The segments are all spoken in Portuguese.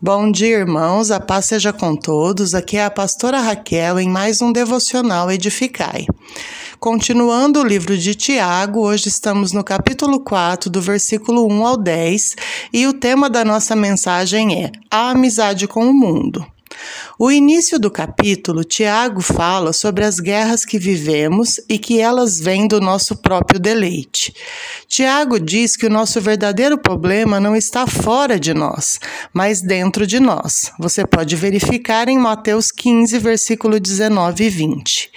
Bom dia, irmãos. A paz seja com todos. Aqui é a pastora Raquel em mais um devocional Edificai. Continuando o livro de Tiago, hoje estamos no capítulo 4, do versículo 1 ao 10, e o tema da nossa mensagem é A amizade com o mundo. O início do capítulo, Tiago fala sobre as guerras que vivemos e que elas vêm do nosso próprio deleite. Tiago diz que o nosso verdadeiro problema não está fora de nós, mas dentro de nós. Você pode verificar em Mateus 15, versículo 19 e 20.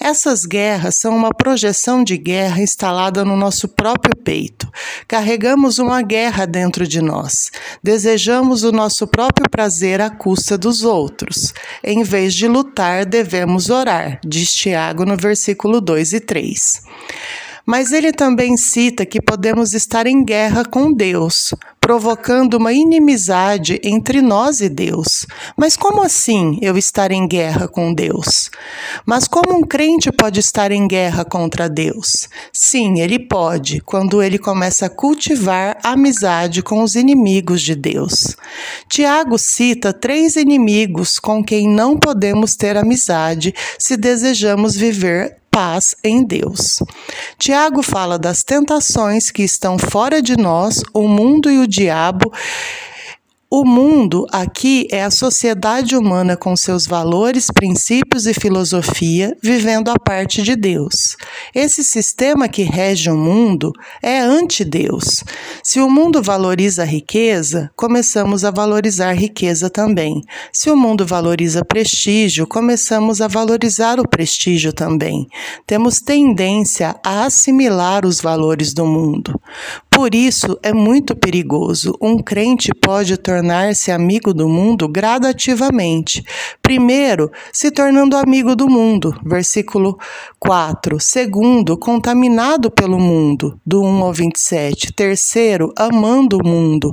Essas guerras são uma projeção de guerra instalada no nosso próprio peito. Carregamos uma guerra dentro de nós. Desejamos o nosso próprio prazer à custa dos outros. Em vez de lutar, devemos orar, diz Tiago no versículo 2 e 3. Mas ele também cita que podemos estar em guerra com Deus, provocando uma inimizade entre nós e Deus. Mas como assim eu estar em guerra com Deus? Mas como um crente pode estar em guerra contra Deus? Sim, ele pode, quando ele começa a cultivar amizade com os inimigos de Deus. Tiago cita três inimigos com quem não podemos ter amizade se desejamos viver paz em Deus. Tiago fala das tentações que estão fora de nós, o mundo e o diabo o mundo aqui é a sociedade humana com seus valores, princípios e filosofia vivendo a parte de Deus. Esse sistema que rege o mundo é anti-Deus. Se o mundo valoriza a riqueza, começamos a valorizar riqueza também. Se o mundo valoriza prestígio, começamos a valorizar o prestígio também. Temos tendência a assimilar os valores do mundo. Por isso é muito perigoso. Um crente pode tornar-se amigo do mundo gradativamente. Primeiro, se tornando amigo do mundo, versículo 4. Segundo, contaminado pelo mundo, do 1 ao 27. Terceiro, amando o mundo,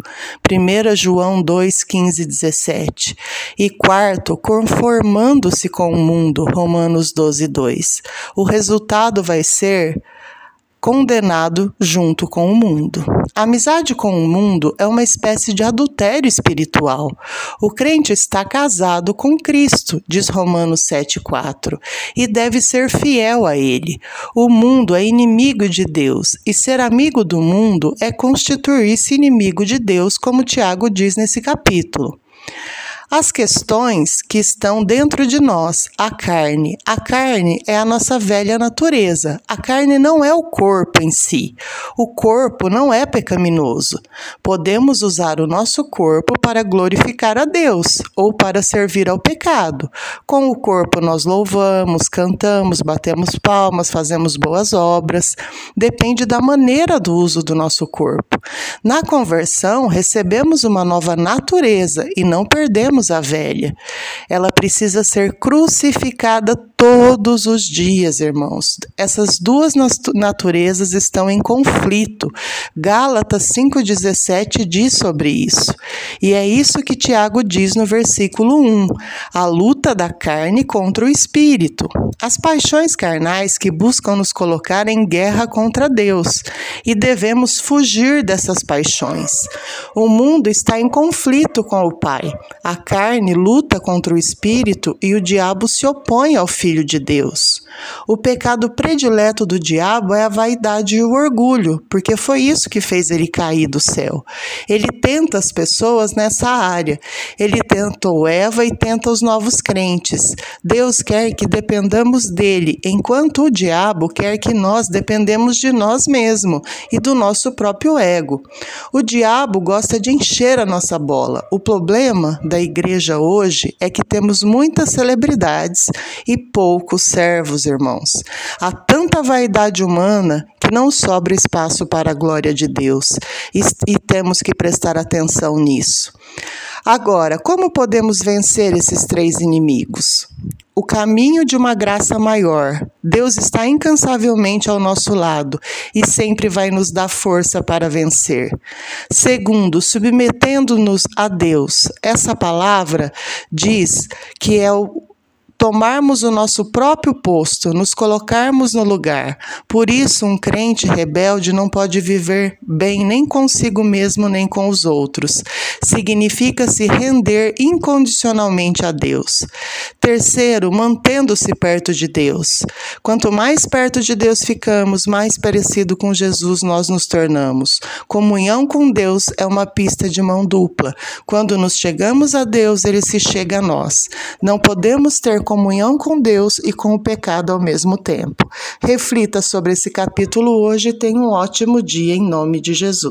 1 João 2, 15 17. E quarto, conformando-se com o mundo, Romanos 12, 2. O resultado vai ser condenado junto com o mundo. A amizade com o mundo é uma espécie de adultério espiritual. O crente está casado com Cristo, diz Romanos 7,4, e deve ser fiel a Ele. O mundo é inimigo de Deus, e ser amigo do mundo é constituir-se inimigo de Deus, como Tiago diz nesse capítulo as questões que estão dentro de nós, a carne. A carne é a nossa velha natureza. A carne não é o corpo em si. O corpo não é pecaminoso. Podemos usar o nosso corpo para glorificar a Deus ou para servir ao pecado. Com o corpo nós louvamos, cantamos, batemos palmas, fazemos boas obras. Depende da maneira do uso do nosso corpo. Na conversão, recebemos uma nova natureza e não perdemos a velha. Ela precisa ser crucificada todos os dias, irmãos. Essas duas naturezas estão em conflito. Gálatas 5,17 diz sobre isso. E é isso que Tiago diz no versículo 1: a luta da carne contra o espírito. As paixões carnais que buscam nos colocar em guerra contra Deus. E devemos fugir dessas paixões. O mundo está em conflito com o Pai. A carne luta contra o espírito e o diabo se opõe ao Filho de Deus. O pecado predileto do diabo é a vaidade e o orgulho, porque foi isso que fez ele cair do céu. Ele tenta as pessoas nessa área. Ele tentou Eva e tenta os novos Deus quer que dependamos dele, enquanto o diabo quer que nós dependemos de nós mesmos e do nosso próprio ego. O diabo gosta de encher a nossa bola. O problema da igreja hoje é que temos muitas celebridades e poucos servos, irmãos. Há tanta vaidade humana que não sobra espaço para a glória de Deus e, e temos que prestar atenção nisso. Agora, como podemos vencer esses três inimigos? O caminho de uma graça maior. Deus está incansavelmente ao nosso lado e sempre vai nos dar força para vencer. Segundo, submetendo-nos a Deus. Essa palavra diz que é o tomarmos o nosso próprio posto, nos colocarmos no lugar. Por isso, um crente rebelde não pode viver bem nem consigo mesmo nem com os outros. Significa se render incondicionalmente a Deus. Terceiro, mantendo-se perto de Deus. Quanto mais perto de Deus ficamos, mais parecido com Jesus nós nos tornamos. Comunhão com Deus é uma pista de mão dupla. Quando nos chegamos a Deus, ele se chega a nós. Não podemos ter comunhão com Deus e com o pecado ao mesmo tempo. Reflita sobre esse capítulo hoje e tenha um ótimo dia em nome de Jesus.